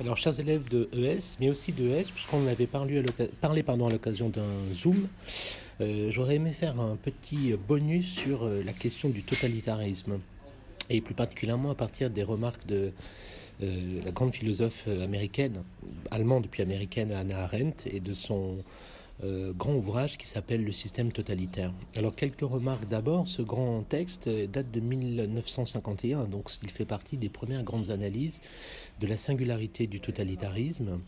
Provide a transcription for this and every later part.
Alors, chers élèves de ES, mais aussi de ES, puisqu'on avait parlé à l'occasion d'un Zoom, euh, j'aurais aimé faire un petit bonus sur euh, la question du totalitarisme, et plus particulièrement à partir des remarques de euh, la grande philosophe américaine, allemande puis américaine, Anna Arendt, et de son euh, grand ouvrage qui s'appelle Le système totalitaire. Alors quelques remarques d'abord, ce grand texte date de 1951, donc il fait partie des premières grandes analyses de la singularité du totalitarisme.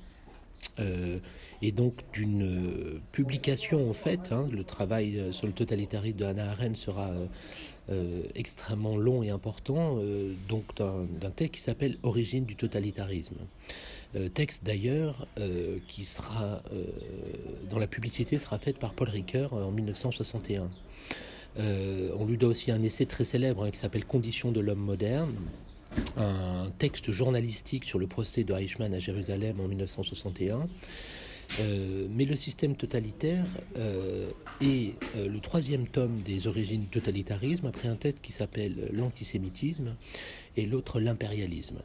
Euh, et donc d'une publication en fait, hein, le travail sur le totalitarisme de Hannah Arendt sera euh, extrêmement long et important, donc d'un texte qui s'appelle Origine du totalitarisme. Euh, texte d'ailleurs euh, qui sera, euh, dans la publicité, sera faite par Paul Ricoeur en 1961. on lui doit aussi un essai très célèbre hein, qui s'appelle Conditions de l'homme moderne, un texte journalistique sur le procès de Eichmann à Jérusalem en 1961. Mais le système totalitaire est le troisième tome des origines du totalitarisme, après un texte qui s'appelle L'antisémitisme et l'autre l'impérialisme.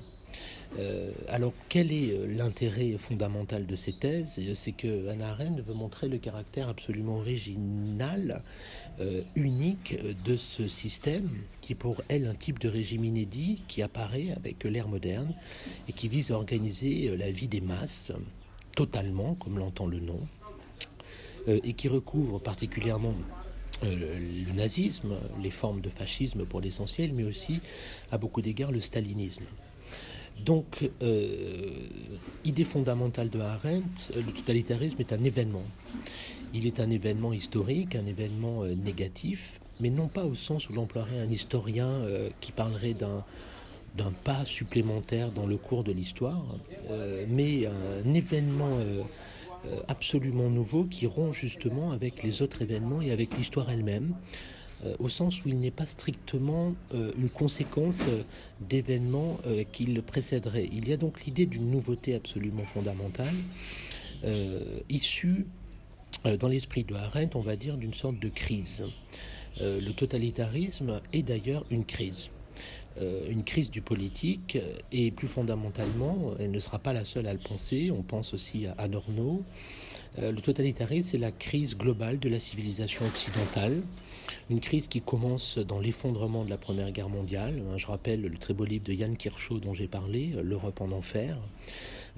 Euh, alors, quel est euh, l'intérêt fondamental de ces thèses? C'est que Hannah Arendt veut montrer le caractère absolument original, euh, unique de ce système, qui pour elle un type de régime inédit qui apparaît avec l'ère moderne et qui vise à organiser la vie des masses totalement, comme l'entend le nom, et qui recouvre particulièrement le nazisme, les formes de fascisme pour l'essentiel, mais aussi à beaucoup d'égards le stalinisme. Donc, euh, idée fondamentale de Arendt, le totalitarisme est un événement. Il est un événement historique, un événement euh, négatif, mais non pas au sens où l'emploierait un historien euh, qui parlerait d'un d'un pas supplémentaire dans le cours de l'histoire, mais un événement absolument nouveau qui rompt justement avec les autres événements et avec l'histoire elle-même, euh, au sens où il n'est pas strictement euh, une conséquence euh, d'événements qui le précéderaient. Il y a donc l'idée d'une nouveauté absolument fondamentale, issue dans l'esprit de Arendt, on va dire, d'une sorte de crise. le totalitarisme est d'ailleurs une crise. Une crise du politique et plus fondamentalement, elle ne sera pas la seule à le penser, on pense aussi à Adorno, le totalitarisme c'est la crise globale de la civilisation occidentale, une crise qui commence dans l'effondrement de la Première Guerre mondiale. Hein, je rappelle le très beau livre de Yann Kirchhoff dont j'ai parlé, euh, L'Europe en enfer,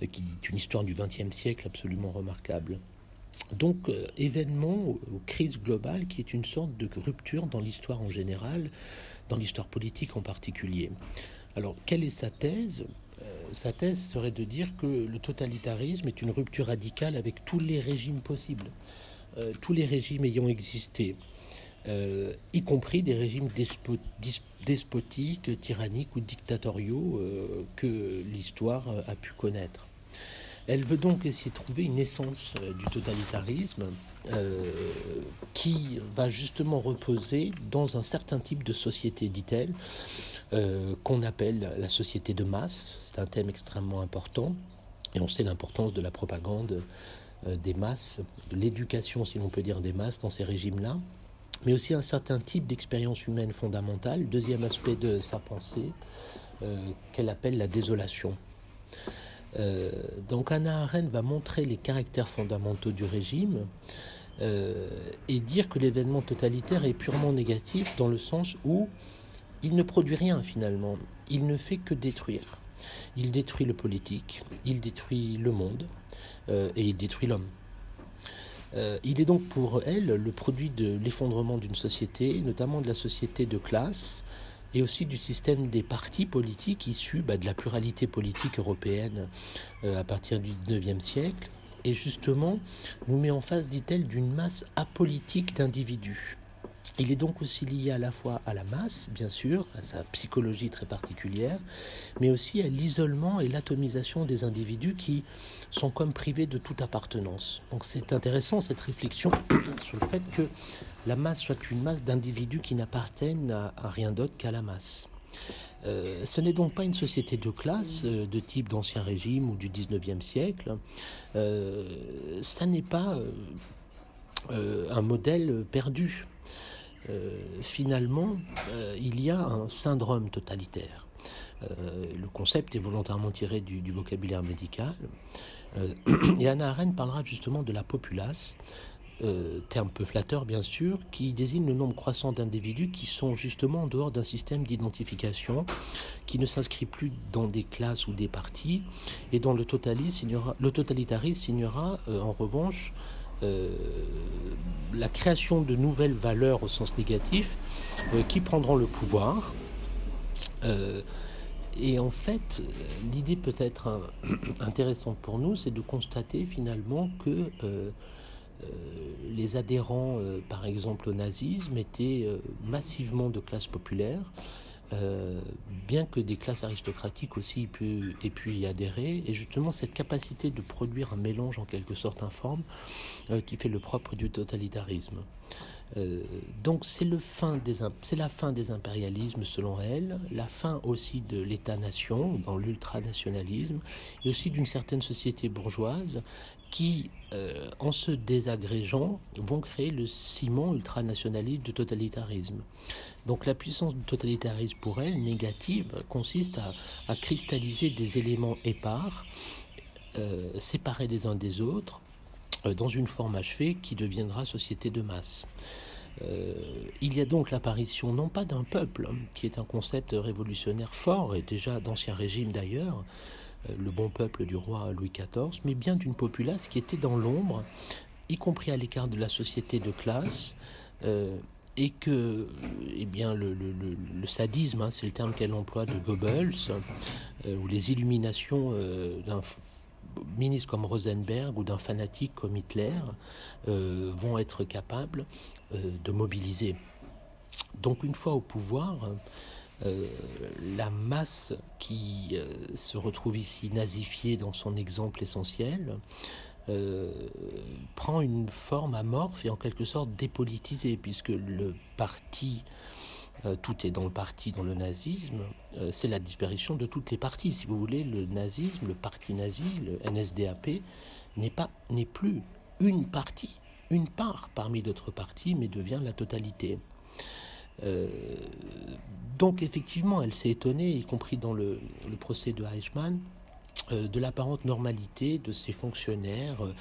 euh, qui est une histoire du XXe siècle absolument remarquable. Donc, euh, événement ou crise globale qui est une sorte de rupture dans l'histoire en général, dans l'histoire politique en particulier. Alors, quelle est sa thèse? Sa thèse serait de dire que le totalitarisme est une rupture radicale avec tous les régimes possibles, tous les régimes ayant existé. Euh, y compris des régimes despotiques, tyranniques ou dictatoriaux euh, que l'histoire a pu connaître. Elle veut donc essayer de trouver une essence euh, du totalitarisme qui va justement reposer dans un certain type de société, dit-elle, qu'on appelle la société de masse. C'est un thème extrêmement important et on sait l'importance de la propagande des masses, l'éducation, si l'on peut dire, des masses dans ces régimes-là mais aussi un certain type d'expérience humaine fondamentale, deuxième aspect de sa pensée, euh, qu'elle appelle la désolation. Euh, donc Anna Arendt va montrer les caractères fondamentaux du régime euh, et dire que l'événement totalitaire est purement négatif dans le sens où il ne produit rien finalement, il ne fait que détruire. Il détruit le politique, il détruit le monde et il détruit l'homme. Euh, il est donc pour elle le produit de l'effondrement d'une société, notamment de la société de classe, et aussi du système des partis politiques issus bah, de la pluralité politique européenne euh, à partir du XIXe siècle, et justement nous met en face, dit-elle, d'une masse apolitique d'individus. Il est donc aussi lié à la fois à la masse, bien sûr, à sa psychologie très particulière, mais aussi à l'isolement et l'atomisation des individus qui sont comme privés de toute appartenance. Donc c'est intéressant cette réflexion sur le fait que la masse soit une masse d'individus qui n'appartiennent à, rien d'autre qu'à la masse. Euh, ce n'est donc pas une société de classe euh, de type d'ancien régime ou du 19e siècle. Euh, ça n'est pas un modèle perdu. Euh, finalement, euh, il y a un syndrome totalitaire. le concept est volontairement tiré du, vocabulaire médical. et Anna Arendt parlera justement de la populace, euh, terme peu flatteur bien sûr, qui désigne le nombre croissant d'individus qui sont justement en dehors d'un système d'identification, qui ne s'inscrit plus dans des classes ou des partis, et dont le, le totalitarisme signera euh, en revanche euh, la création de nouvelles valeurs au sens négatif qui prendront le pouvoir. et en fait, l'idée peut-être intéressante pour nous, c'est de constater finalement que euh, les adhérents, euh, par exemple, au nazisme étaient euh, massivement de classe populaire, bien que des classes aristocratiques aussi aient pu, y adhérer. Et justement, cette capacité de produire un mélange en quelque sorte informe qui fait le propre du totalitarisme. donc le fin c'est la fin des impérialismes selon elle, la fin aussi de l'État-nation dans l'ultranationalisme et aussi d'une certaine société bourgeoise qui, euh, en se désagrégeant, vont créer le ciment ultranationaliste du totalitarisme. Donc la puissance du totalitarisme pour elle, négative, consiste à, cristalliser des éléments épars, euh, séparés les uns des autres, euh, dans une forme achevée qui deviendra société de masse. il y a donc l'apparition non pas d'un peuple, qui est un concept révolutionnaire fort, et déjà d'ancien régime d'ailleurs, le bon peuple du roi Louis XIV, mais bien d'une populace qui était dans l'ombre, y compris à l'écart de la société de classe, euh, et que eh bien, le, sadisme, hein, c'est le terme qu'elle emploie de Goebbels, euh, ou les illuminations d'un ministre comme Rosenberg ou d'un fanatique comme Hitler vont être capables de mobiliser. Donc une fois au pouvoir, euh, la masse qui euh, se retrouve ici nazifiée dans son exemple essentiel euh, prend une forme amorphe et en quelque sorte dépolitisée, puisque le parti, tout est dans le parti, dans le nazisme, c'est la disparition de toutes les parties. Si vous voulez, le nazisme, le parti nazi, le NSDAP, n'est plus une partie, une part parmi d'autres partis, mais devient la totalité. Euh, donc effectivement, elle s'est étonnée, y compris dans le, procès de Eichmann, euh, de l'apparente normalité de ces fonctionnaires euh,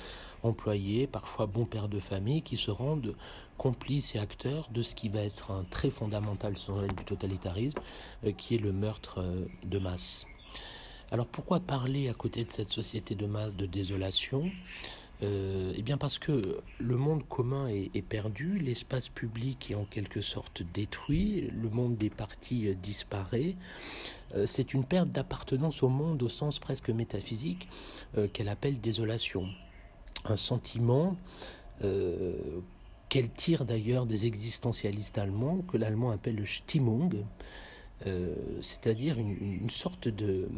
employés, parfois bons pères de famille, qui se rendent complices et acteurs de ce qui va être un trait fondamental elle du totalitarisme, qui est le meurtre de masse. Alors pourquoi parler à côté de cette société de masse de désolation? Euh, eh bien parce que le monde commun est, perdu, l'espace public est en quelque sorte détruit, le monde des partis euh, disparaît. Euh, c'est une perte d'appartenance au monde au sens presque métaphysique qu'elle appelle désolation. Un sentiment qu'elle tire d'ailleurs des existentialistes allemands, que l'allemand appelle le Stimmung, c'est-à-dire une, sorte de,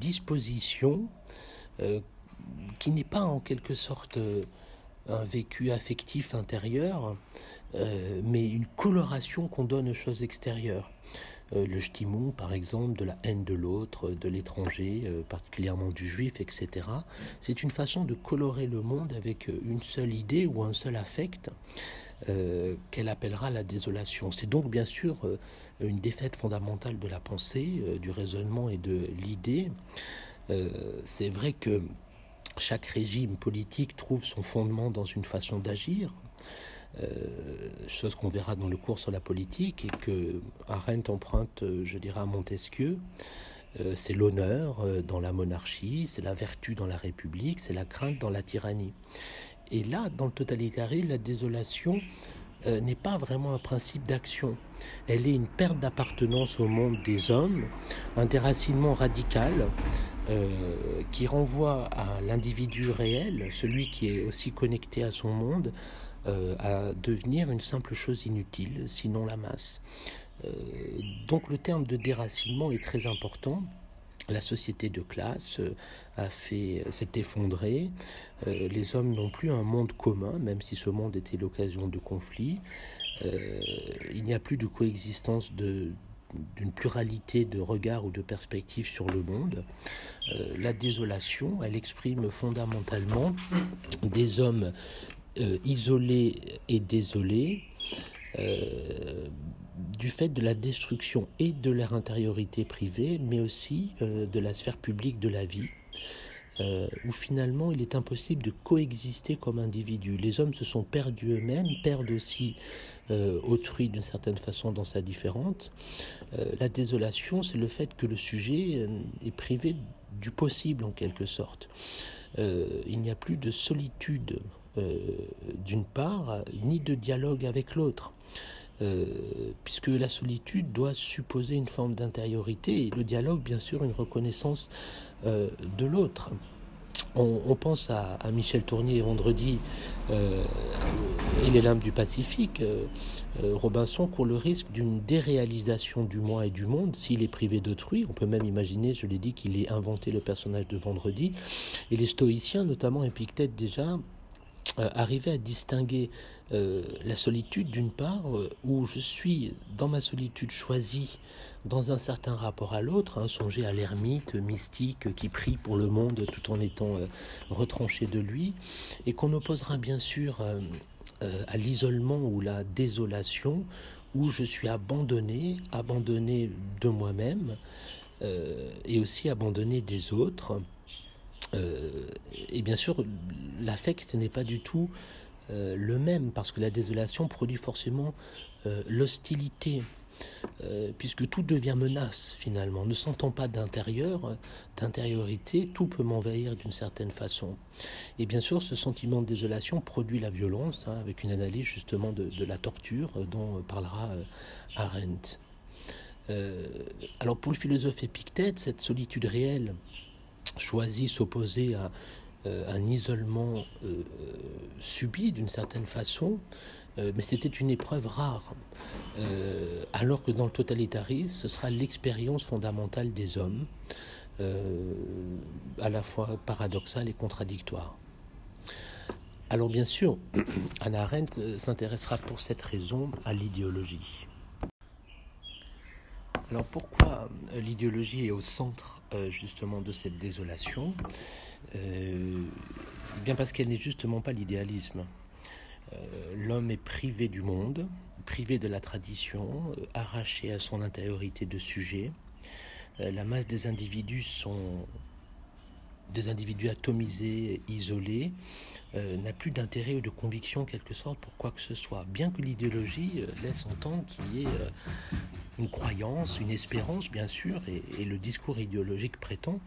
disposition qui n'est pas en quelque sorte euh, un vécu affectif intérieur, euh, mais une coloration qu'on donne aux choses extérieures. Euh, le Stimmung, par exemple, de la haine de l'autre, de l'étranger, particulièrement du juif, etc. C'est une façon de colorer le monde avec une seule idée ou un seul affect qu'elle appellera la désolation. C'est donc bien sûr une défaite fondamentale de la pensée, du raisonnement et de l'idée. C'est vrai que chaque régime politique trouve son fondement dans une façon d'agir, euh, chose qu'on verra dans le cours sur la politique et que Arendt emprunte, je dirais, à Montesquieu. Euh, c'est l'honneur euh, dans la monarchie, c'est la vertu dans la République, c'est la crainte dans la tyrannie. Et là, dans le totalitarisme, la désolation euh, n'est pas vraiment un principe d'action. Elle est une perte d'appartenance au monde des hommes, un déracinement radical euh, qui renvoie à l'individu réel, celui qui est aussi connecté à son monde, euh, à devenir une simple chose inutile, sinon la masse. donc le terme de déracinement est très important la société de classe euh, fait s'est effondrée. Euh, les hommes n'ont plus un monde commun, même si ce monde était l'occasion de conflits. Euh, il n'y a plus de coexistence de d'une pluralité de regards ou de perspectives sur le monde. la désolation, elle exprime fondamentalement des hommes isolés et désolés, du fait de la destruction et de leur intériorité privée, mais aussi de la sphère publique de la vie. où finalement il est impossible de coexister comme individu. Les hommes se sont perdus eux-mêmes, perdent aussi autrui d'une certaine façon dans sa différente. la désolation, c'est le fait que le sujet est privé du possible en quelque sorte. il n'y a plus de solitude euh, d'une part, ni de dialogue avec l'autre. Euh, puisque la solitude doit supposer une forme d'intériorité et le dialogue, bien sûr, une reconnaissance euh, de l'autre. On, pense à, Michel Tournier vendredi et les lames du Pacifique. Robinson court le risque d'une déréalisation du moi et du monde s'il est privé d'autrui. On peut même imaginer, je l'ai dit, qu'il ait inventé le personnage de vendredi. Et les stoïciens, notamment Épictète déjà, euh, arriver à distinguer euh, la solitude d'une part, euh, où je suis dans ma solitude choisie dans un certain rapport à l'autre, hein, songer à l'ermite mystique qui prie pour le monde tout en étant retranché de lui, et qu'on opposera bien sûr à l'isolement ou la désolation, où je suis abandonné, abandonné de moi-même, et aussi abandonné des autres et bien sûr, l'affect n'est pas du tout euh, le même, parce que la désolation produit forcément euh, l'hostilité. puisque tout devient menace finalement. Ne sentant pas d'intérieur, d'intériorité, tout peut m'envahir d'une certaine façon. Et bien sûr, ce sentiment de désolation produit la violence, hein, avec une analyse justement de la torture dont parlera Arendt. alors pour le philosophe Épictète, cette solitude réelle choisi s'opposer à euh, un isolement euh, subi d'une certaine façon, euh, mais c'était une épreuve rare. alors que dans le totalitarisme, ce sera l'expérience fondamentale des hommes, à la fois paradoxale et contradictoire. Alors bien sûr, Anna Arendt s'intéressera pour cette raison à l'idéologie. Alors pourquoi euh, l'idéologie est au centre euh, justement de cette désolation euh, eh Bien parce qu'elle n'est justement pas l'idéalisme. L'homme est privé du monde, privé de la tradition, arraché à son intériorité de sujet. La masse des individus sont des individus atomisés, isolés, n'a plus d'intérêt ou de conviction, quelque sorte, pour quoi que ce soit. Bien que l'idéologie laisse entendre qu'il y ait une croyance, une espérance, bien sûr, et, le discours idéologique prétend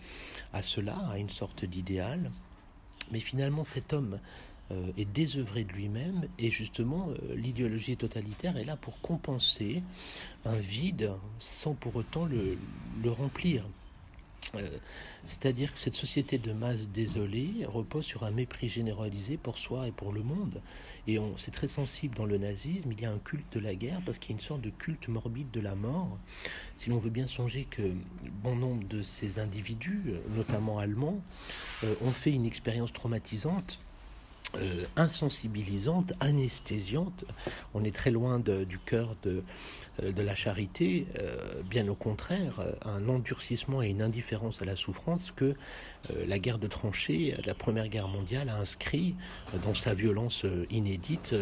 à cela, à une sorte d'idéal. Mais finalement, cet homme euh, est désœuvré de lui-même, et justement, euh, l'idéologie totalitaire est là pour compenser un vide sans pour autant le remplir. Euh, c'est-à-dire que cette société de masse désolée repose sur un mépris généralisé pour soi et pour le monde. Et c'est très sensible dans le nazisme, il y a un culte de la guerre parce qu'il y a une sorte de culte morbide de la mort. Si l'on veut bien songer que bon nombre de ces individus, notamment allemands, euh, ont fait une expérience traumatisante euh, insensibilisante, anesthésiante. On est très loin du cœur de, euh, de la charité, euh, bien au contraire, un endurcissement et une indifférence à la souffrance que la guerre de tranchées, la Première Guerre mondiale a inscrit dans sa violence inédite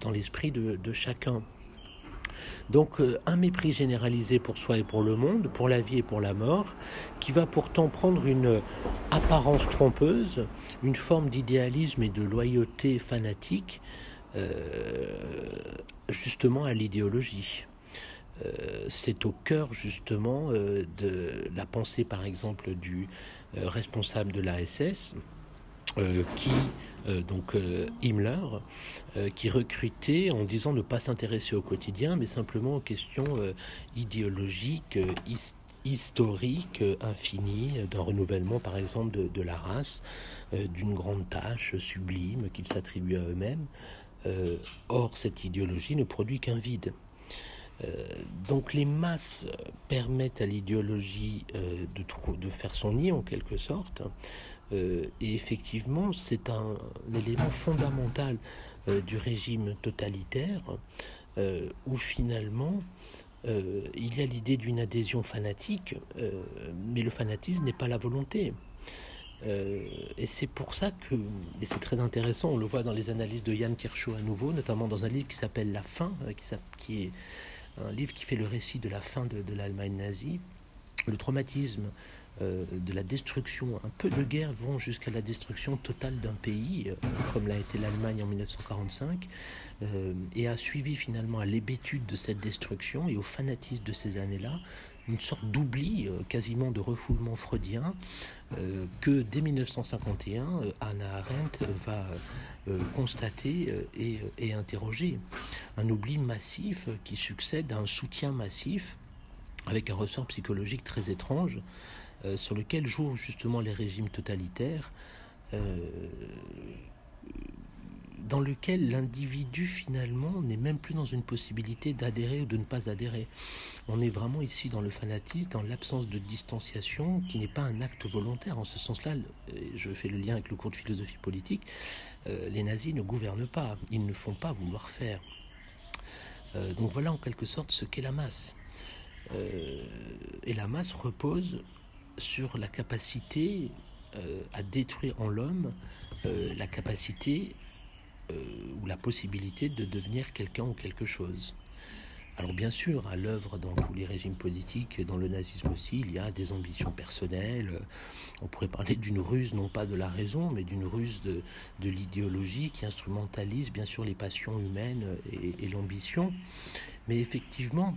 dans l'esprit de chacun. Donc euh, un mépris généralisé pour soi et pour le monde, pour la vie et pour la mort, qui va pourtant prendre une apparence trompeuse, une forme d'idéalisme et de loyauté fanatique, euh, justement à l'idéologie. Euh, c'est au cœur justement de la pensée par exemple du responsable de l'ASS, qui euh, donc euh, Himmler, euh, qui recrutait en disant ne pas s'intéresser au quotidien, mais simplement aux questions idéologiques, historiques, infinies, d'un renouvellement par exemple de, la race, d'une grande tâche sublime qu'ils s'attribuent à eux-mêmes. or, cette idéologie ne produit qu'un vide. Donc les masses permettent à l'idéologie de, de, faire son nid en quelque sorte, euh, et effectivement, c'est un, élément fondamental euh, du régime totalitaire euh, où finalement il y a l'idée d'une adhésion fanatique, mais le fanatisme n'est pas la volonté. et c'est pour ça que, et c'est très intéressant, on le voit dans les analyses de Yann Kirchhoff à nouveau, notamment dans un livre qui s'appelle La fin, qui est un livre qui fait le récit de la fin de, l'Allemagne nazie. Le traumatisme euh, de la destruction, un peu de guerre vont jusqu'à la destruction totale d'un pays, euh, comme l'a été l'Allemagne en 1945, et a suivi finalement à l'hébétude de cette destruction et au fanatisme de ces années-là une sorte d'oubli, euh, quasiment de refoulement freudien, euh, que dès 1951, euh, Anna Arendt va constater et, interroger. Un oubli massif qui succède à un soutien massif avec un ressort psychologique très étrange sur lequel jouent justement les régimes totalitaires dans lequel l'individu finalement n'est même plus dans une possibilité d'adhérer ou de ne pas adhérer. On est vraiment ici dans le fanatisme, dans l'absence de distanciation qui n'est pas un acte volontaire. En ce sens-là, je fais le lien avec le cours de philosophie politique, euh, les nazis ne gouvernent pas, ils ne font pas vouloir faire. Euh, donc voilà en quelque sorte ce qu'est la masse. Euh, et la masse repose sur la capacité à détruire en l'homme la capacité euh, ou la possibilité de devenir quelqu'un ou quelque chose. Alors bien sûr, à l'œuvre dans tous les régimes politiques, dans le nazisme aussi, il y a des ambitions personnelles. On pourrait parler d'une ruse, non pas de la raison, mais d'une ruse de, de l'idéologie qui instrumentalise bien sûr les passions humaines et, l'ambition. Mais effectivement,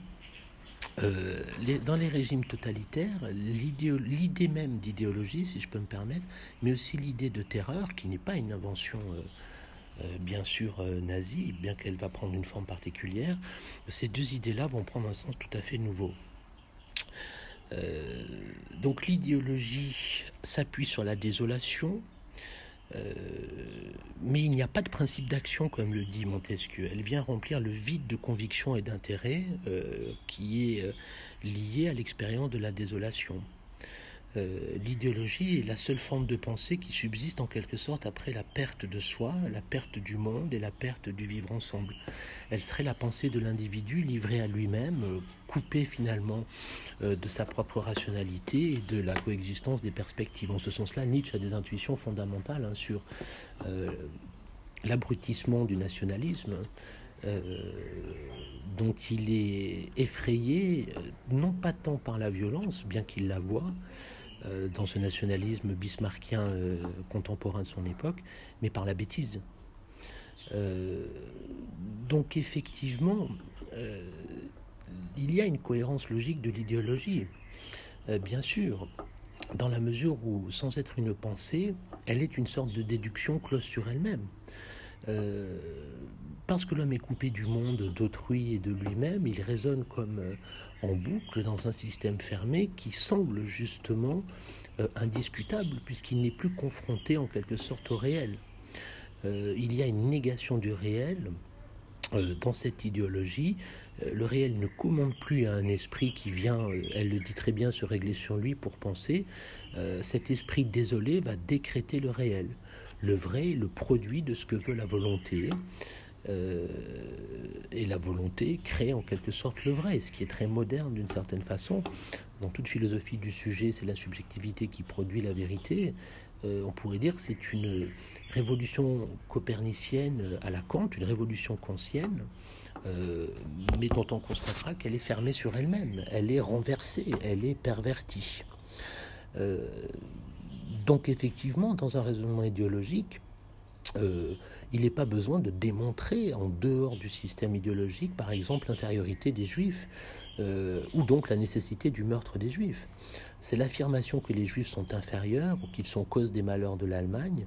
euh, dans les régimes totalitaires, l'idée même d'idéologie, si je peux me permettre, mais aussi l'idée de terreur, qui n'est pas une invention euh, euh, bien sûr euh, nazie, bien qu'elle va prendre une forme particulière, ces deux idées-là vont prendre un sens tout à fait nouveau. Euh, donc l'idéologie s'appuie sur la désolation, mais il n'y a pas de principe d'action comme le dit Montesquieu. Elle vient remplir le vide de conviction et d'intérêt qui est lié à l'expérience de la désolation. Euh, l'idéologie est la seule forme de pensée qui subsiste en quelque sorte après la perte de soi, la perte du monde et la perte du vivre ensemble. Elle serait la pensée de l'individu livré à lui-même, euh, coupé finalement euh, de sa propre rationalité et de la coexistence des perspectives. En ce sens-là, Nietzsche a des intuitions fondamentales hein, sur l'abrutissement du nationalisme. dont il est effrayé, non pas tant par la violence, bien qu'il la voit, euh, dans ce nationalisme bismarckien euh, contemporain de son époque, mais par la bêtise. Euh, donc effectivement, il y a une cohérence logique de l'idéologie, bien sûr, dans la mesure où, sans être une pensée, elle est une sorte de déduction close sur elle-même. Parce que l'homme est coupé du monde, d'autrui et de lui-même, il résonne comme en boucle dans un système fermé qui semble justement euh, indiscutable puisqu'il n'est plus confronté en quelque sorte au réel. Euh, il y a une négation du réel euh, dans cette idéologie. le réel ne commande plus à un esprit qui vient, elle le dit très bien, se régler sur lui pour penser. cet esprit désolé va décréter le réel. Le vrai, le produit de ce que veut la volonté. Euh, et la volonté crée en quelque sorte le vrai, ce qui est très moderne d'une certaine façon. Dans toute philosophie du sujet, c'est la subjectivité qui produit la vérité. Euh, on pourrait dire que c'est une révolution copernicienne à la Kant, une révolution kantienne, euh, mais dont on constatera qu'elle est fermée sur elle-même, elle est renversée, elle est pervertie. donc effectivement, dans un raisonnement idéologique, euh, il n'est pas besoin de démontrer en dehors du système idéologique, par exemple, l'infériorité des juifs, euh, ou donc la nécessité du meurtre des juifs. C'est l'affirmation que les juifs sont inférieurs ou qu'ils sont cause des malheurs de l'Allemagne,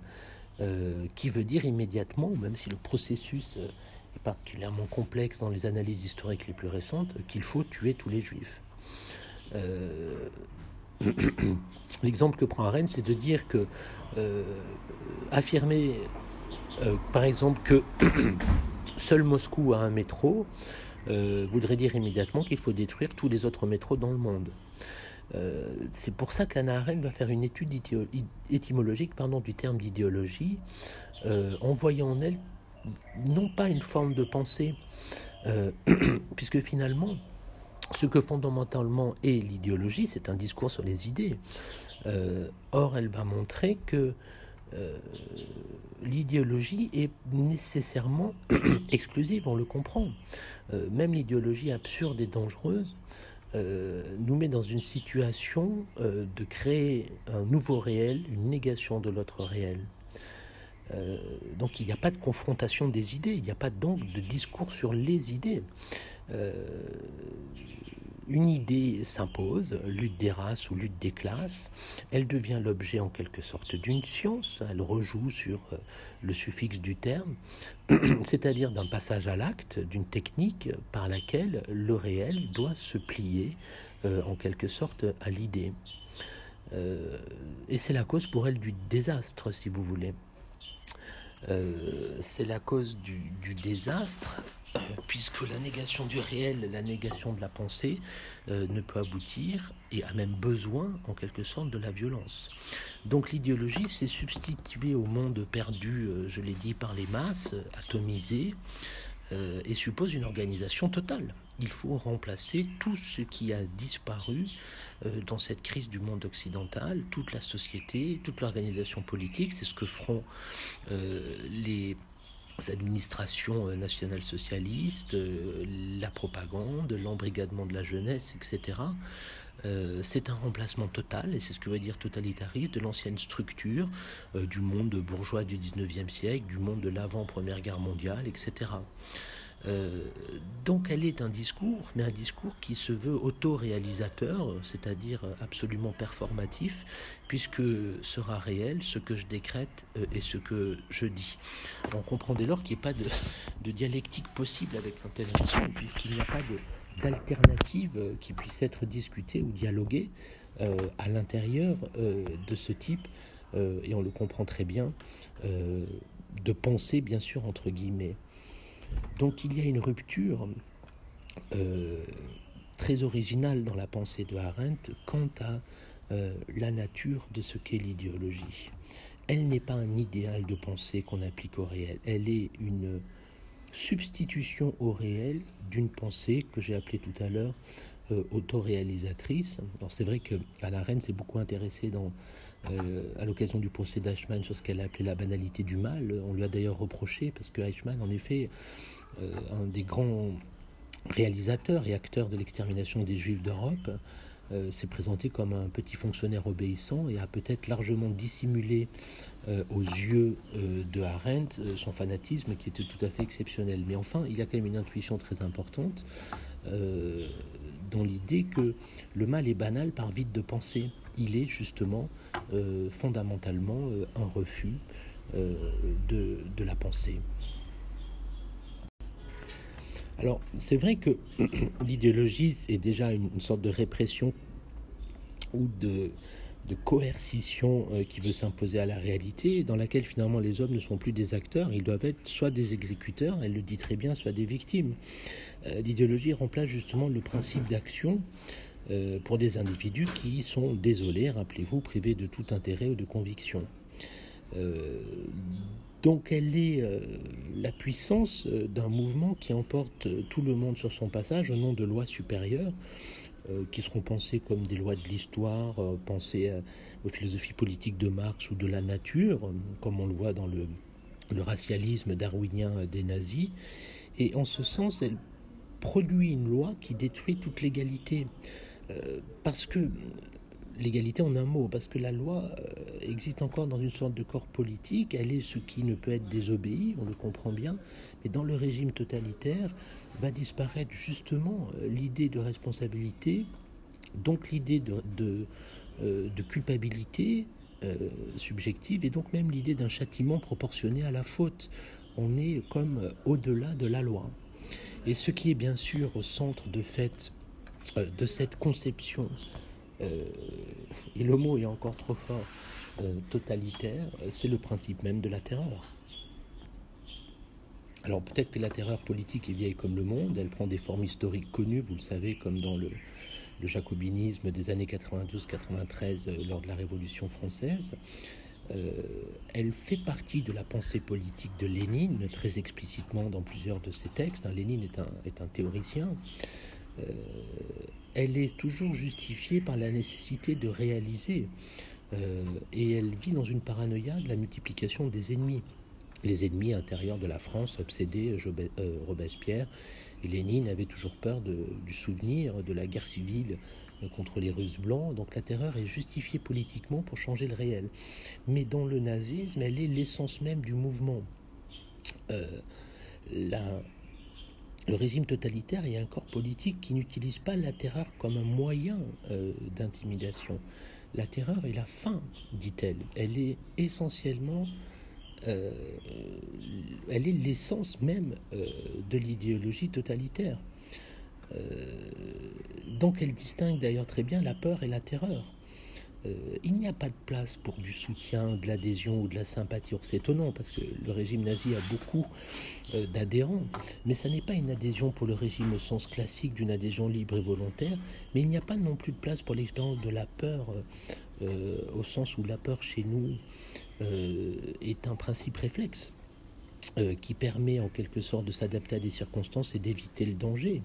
euh, qui veut dire immédiatement, même si le processus est particulièrement complexe dans les analyses historiques les plus récentes, qu'il faut tuer tous les juifs. L'exemple que prend Arendt, c'est de dire que affirmer par exemple, que seul Moscou a un métro, euh, voudrait dire immédiatement qu'il faut détruire tous les autres métros dans le monde. Euh, c'est pour ça qu'Anna Arendt va faire une étude étymologique pardon, du terme d'idéologie, en voyant en elle non pas une forme de pensée, puisque finalement, ce que fondamentalement est l'idéologie, c'est un discours sur les idées. or, elle va montrer que l'idéologie est nécessairement exclusive, on le comprend. même l'idéologie absurde et dangereuse nous met dans une situation de créer un nouveau réel, une négation de l'autre réel. Euh, donc il n'y a pas de confrontation des idées, il n'y a pas donc de discours sur les idées. Euh, une idée s'impose, lutte des races ou lutte des classes, elle devient l'objet en quelque sorte d'une science, elle rejoue sur euh, le suffixe du terme, c'est-à-dire d'un passage à l'acte, d'une technique par laquelle le réel doit se plier en quelque sorte à l'idée. et c'est la cause pour elle du désastre, si vous voulez. Euh, c'est la cause du, désastre, euh, puisque la négation du réel, la négation de la pensée, euh, ne peut aboutir et a même besoin, en quelque sorte, de la violence. Donc l'idéologie s'est substituée au monde perdu, je l'ai dit, par les masses, atomisé, et suppose une organisation totale il faut remplacer tout ce qui a disparu euh, dans cette crise du monde occidental, toute la société, toute l'organisation politique. C'est ce que feront euh, les administrations euh, nationales socialistes, la propagande, l'embrigadement de la jeunesse, etc. c'est un remplacement total, et c'est ce que veut dire totalitariste, de l'ancienne structure du monde bourgeois du 19e siècle, du monde de l'avant-première guerre mondiale, etc. Euh, donc elle est un discours, mais un discours qui se veut autoréalisateur, c'est-à-dire absolument performatif, puisque sera réel ce que je décrète euh, et ce que je dis. On comprend dès lors qu'il n'y a pas de, dialectique possible avec un tel puisqu'il n'y a pas d'alternative qui puisse être discutée ou dialoguée euh, à l'intérieur de ce type, et on le comprend très bien, de pensée bien sûr entre guillemets. Donc il y a une rupture euh, très originale dans la pensée de Arendt quant à euh, la nature de ce qu'est l'idéologie. Elle n'est pas un idéal de pensée qu'on applique au réel, elle est une substitution au réel d'une pensée que j'ai appelée tout à l'heure euh, autoréalisatrice. C'est vrai que Arendt s'est beaucoup intéressée dans à l'occasion du procès d'Eichmann sur ce qu'elle a appelé la banalité du mal. On lui a d'ailleurs reproché, parce que Eichmann, en effet, euh, un des grands réalisateurs et acteurs de l'extermination des Juifs d'Europe, euh, s'est présenté comme un petit fonctionnaire obéissant et a peut-être largement dissimulé euh, aux yeux de Arendt son fanatisme qui était tout à fait exceptionnel. Mais enfin, il y a quand même une intuition très importante dans l'idée que le mal est banal par vide de pensée. Il est justement fondamentalement un refus de, de la pensée. Alors, c'est vrai que l'idéologie est déjà une, sorte de répression ou de, coercition euh, qui veut s'imposer à la réalité, dans laquelle finalement les hommes ne sont plus des acteurs, ils doivent être soit des exécuteurs, elle le dit très bien, soit des victimes. Euh, l'idéologie remplace justement le principe d'action euh, pour des individus qui sont désolés, rappelez-vous, privés de tout intérêt ou de conviction. Donc elle est euh, la puissance euh, d'un mouvement qui emporte euh, tout le monde sur son passage au nom de lois supérieures qui seront pensées comme des lois de l'histoire, pensées aux philosophies politiques de Marx ou de la nature, comme on le voit dans le racialisme darwinien des nazis. Et en ce sens, elle produit une loi qui détruit toute l'égalité. Parce que l'égalité en un mot, parce que la loi euh, existe encore dans une sorte de corps politique, elle est ce qui ne peut être désobéi, on le comprend bien, mais dans le régime totalitaire va disparaître justement euh, l'idée de responsabilité, donc l'idée de, euh, culpabilité subjective, et donc même l'idée d'un châtiment proportionné à la faute. On est comme au-delà de la loi. Et ce qui est bien sûr au centre de fait de cette conception euh, et le mot est encore trop fort, euh, totalitaire, c'est le principe même de la terreur. Alors peut-être que la terreur politique est vieille comme le monde, elle prend des formes historiques connues, vous le savez, comme dans le, jacobinisme des années 92-93 euh, lors de la Révolution française. elle fait partie de la pensée politique de Lénine, très explicitement dans plusieurs de ses textes. Lénine est un, est un théoricien elle est toujours justifiée par la nécessité de réaliser et elle vit dans une paranoïa de la multiplication des ennemis. Les ennemis intérieurs de la France, obsédés, Robespierre et Lénine avaient toujours peur du souvenir de la guerre civile contre les Russes blancs. Donc la terreur est justifiée politiquement pour changer le réel. Mais dans le nazisme, elle est l'essence même du mouvement. Euh, le régime totalitaire est un corps politique qui n'utilise pas la terreur comme un moyen euh, d'intimidation. La terreur est la fin, dit-elle. Elle est essentiellement euh, elle est l'essence même de l'idéologie totalitaire. Euh, donc elle distingue d'ailleurs très bien la peur et la terreur. Euh, il n'y a pas de place pour du soutien, de l'adhésion ou de la sympathie. C'est étonnant parce que le régime nazi a beaucoup euh, d'adhérents, mais ça n'est pas une adhésion pour le régime au sens classique d'une adhésion libre et volontaire, mais il n'y a pas non plus de place pour l'expérience de la peur au sens où la peur chez nous est un principe réflexe. qui permet en quelque sorte de s'adapter à des circonstances et d'éviter le danger.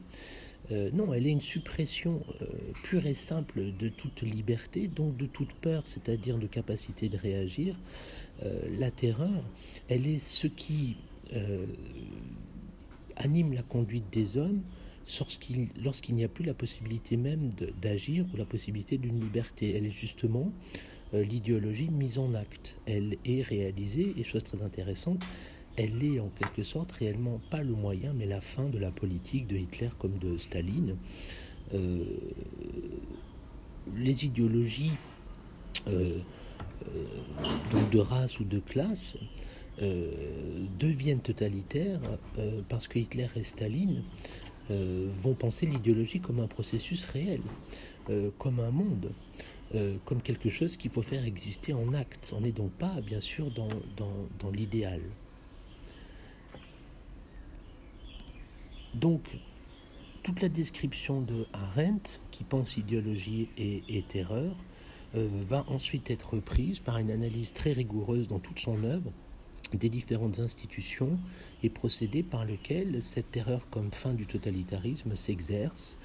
Euh, non, elle est une suppression euh, pure et simple de toute liberté, donc de toute peur, c'est-à-dire de capacité de réagir. Euh, la terreur, elle est ce qui anime la conduite des hommes lorsqu'il n'y a plus la possibilité même d'agir ou la possibilité d'une liberté. Elle est justement l'idéologie mise en acte. Elle est réalisée, et chose très intéressante, elle est en quelque sorte réellement pas le moyen, mais la fin de la politique de Hitler comme de Staline. Euh, les idéologies euh, euh, de race ou de classe deviennent totalitaires parce que Hitler et Staline vont penser l'idéologie comme un processus réel, comme un monde. comme quelque chose qu'il faut faire exister en acte. On n'est donc pas, bien sûr, dans l'idéal. Donc, toute la description de Arendt, qui pense idéologie et, terreur, euh, va ensuite être prise par une analyse très rigoureuse dans toute son œuvre des différentes institutions et procédés par lesquels cette terreur comme fin du totalitarisme s'exerce.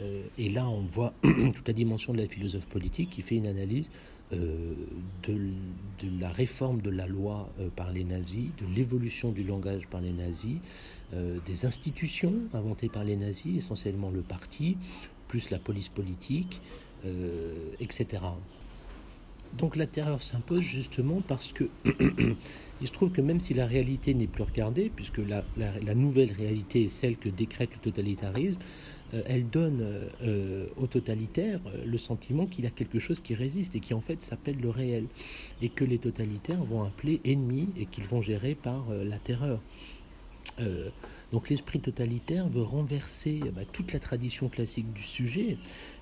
Euh, et là, on voit toute la dimension de la philosophe politique qui fait une analyse euh, de, la réforme de la loi euh, par les nazis, de l'évolution du langage par les nazis, euh, des institutions inventées par les nazis, essentiellement le parti, plus la police politique, etc. Donc la terreur s'impose justement parce que il se trouve que même si la réalité n'est plus regardée, puisque la nouvelle réalité est celle que décrète le totalitarisme, elle donne euh, euh, au totalitaire le sentiment qu'il a quelque chose qui résiste et qui en fait s'appelle le réel, et que les totalitaires vont appeler ennemi et qu'ils vont gérer par la terreur. donc l'esprit totalitaire veut renverser bah, toute la tradition classique du sujet,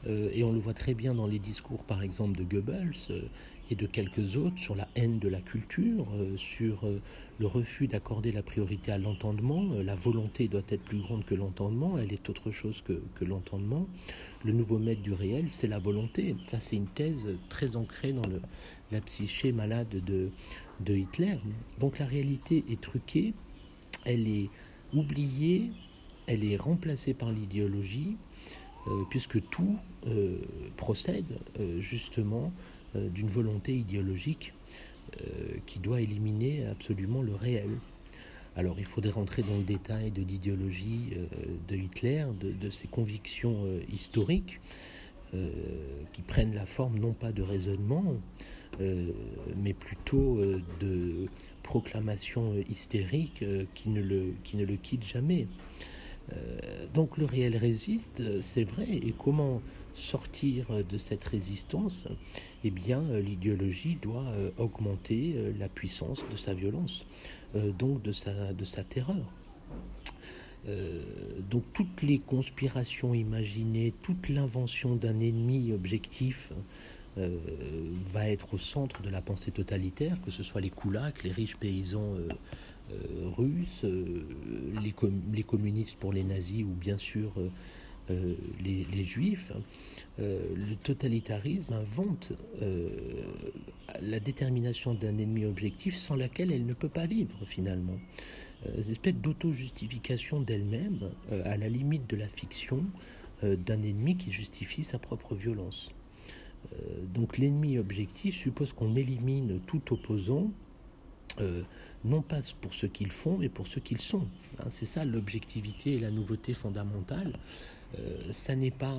et on le voit très bien dans les discours par exemple de Goebbels et de quelques autres sur la haine de la culture, sur le refus d'accorder la priorité à l'entendement. Euh, la volonté doit être plus grande que l'entendement, elle est autre chose que, l'entendement. Le nouveau maître du réel, c'est la volonté. Ça, c'est une thèse très ancrée dans la psyché malade de, Hitler. Donc la réalité est truquée, elle est oubliée, elle est remplacée par l'idéologie, euh, puisque tout euh, procède justement d'une volonté idéologique euh, qui doit éliminer absolument le réel. Alors il faudrait rentrer dans le détail de l'idéologie euh, de Hitler, de, ses convictions euh, historiques, qui prennent la forme non pas de raisonnement, mais plutôt de proclamations hystériques qui, ne le, qui ne le quittent jamais. donc le réel résiste, c'est vrai, et comment sortir de cette résistance, eh bien, l'idéologie doit euh, augmenter euh, la puissance de sa violence, euh, donc de sa, terreur. donc toutes les conspirations imaginées, toute l'invention d'un ennemi objectif va être au centre de la pensée totalitaire, que ce soit les koulaks, les riches paysans russes, les, communistes pour les nazis ou bien sûr euh, les, juifs, euh, le totalitarisme invente euh, la détermination d'un ennemi objectif sans laquelle elle ne peut pas vivre finalement. Une espèce d'auto-justification d'elle-même à la limite de la fiction d'un ennemi qui justifie sa propre violence. donc l'ennemi objectif suppose qu'on élimine tout opposant, non pas pour ce qu'ils font, mais pour ce qu'ils sont. Hein. c'est ça l'objectivité et la nouveauté fondamentale. Ça n'est pas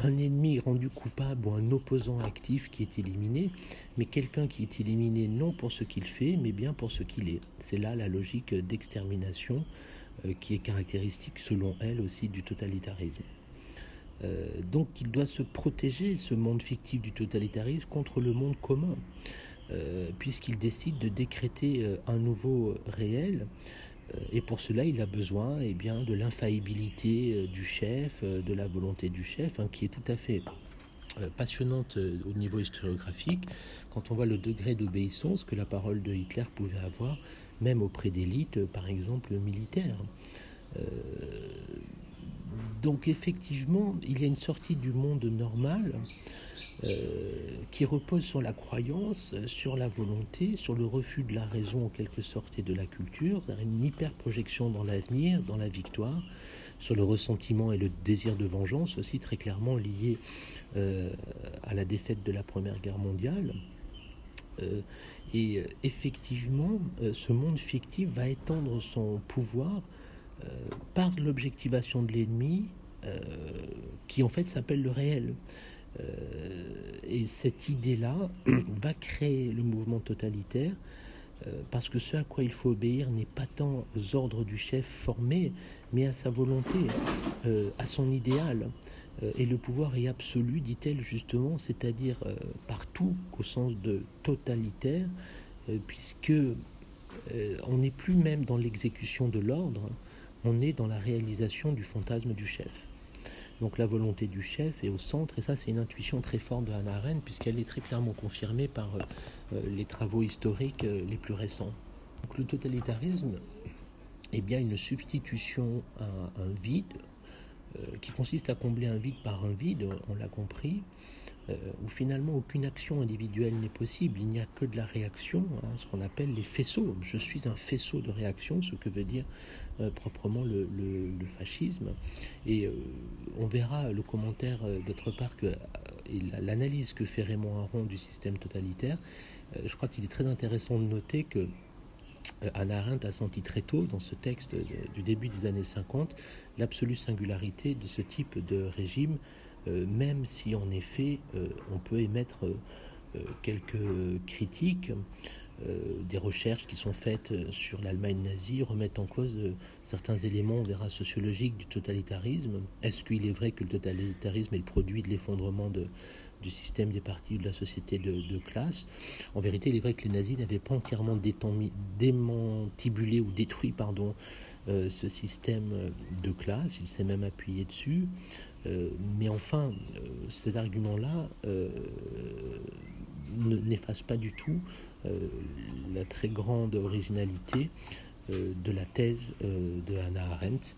un ennemi rendu coupable ou un opposant actif qui est éliminé, mais quelqu'un qui est éliminé non pour ce qu'il fait, mais bien pour ce qu'il est. C'est là la logique d'extermination euh, qui est caractéristique, selon elle aussi, du totalitarisme. Euh, donc il doit se protéger, ce monde fictif du totalitarisme, contre le monde commun, euh, puisqu'il décide de décréter un nouveau réel euh, et pour cela, il a besoin eh bien, de l'infaillibilité euh, du chef, euh, de la volonté du chef, hein, qui est tout à fait passionnante au niveau historiographique, quand on voit le degré d'obéissance que la parole de Hitler pouvait avoir, même auprès d'élites, par exemple, militaires. Donc effectivement, il y a une sortie du monde normal euh, qui repose sur la croyance, sur la volonté, sur le refus de la raison en quelque sorte et de la culture, une hyper-projection dans l'avenir, dans la victoire, sur le ressentiment et le désir de vengeance aussi très clairement lié euh, à la défaite de la Première Guerre mondiale. Euh, et effectivement, ce monde fictif va étendre son pouvoir par l'objectivation de l'ennemi, qui en fait s'appelle le réel. Euh, et cette idée-là va créer le mouvement totalitaire euh, parce que ce à quoi il faut obéir n'est pas tant aux ordres du chef formé, mais à sa volonté, euh, à son idéal. et le pouvoir est absolu, dit-elle justement, c'est-à-dire partout au sens de totalitaire, puisque on n'est plus même dans l'exécution de l'ordre, on est dans la réalisation du fantasme du chef. Donc la volonté du chef est au centre, et ça c'est une intuition très forte de Hannah Arendt, puisqu'elle est très clairement confirmée par euh, euh, les travaux historiques euh, les plus récents. Donc le totalitarisme est bien une substitution à un vide, qui consiste à combler un vide par un vide, on l'a compris, euh, où finalement aucune action individuelle n'est possible, il n'y a que de la réaction, hein, ce qu'on appelle les faisceaux. Je suis un faisceau de réaction, ce que veut dire euh, proprement le, fascisme. Et euh, on verra le commentaire d'autre part que et l'analyse que fait Raymond Aron du système totalitaire. je crois qu'il est très intéressant de noter que Anna Arendt a senti très tôt, dans ce texte du début des années 50, l'absolue singularité de ce type de régime euh, même si en effet euh, on peut émettre euh, quelques critiques, des recherches qui sont faites sur l'Allemagne nazie remettent en cause certains éléments, on verra, sociologiques du totalitarisme. Est-ce qu'il est vrai que le totalitarisme est le produit de l'effondrement du système des partis ou de la société de, classe En vérité, il est vrai que les nazis n'avaient pas entièrement démantibulé ou détruit pardon, ce système de classe, il s'est même appuyé dessus. Euh, mais enfin, euh, ces arguments-là euh, n'effacent pas du tout la très grande originalité de la thèse de Hannah Arendt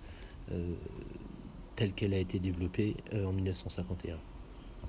telle qu'elle a été développée en 1951.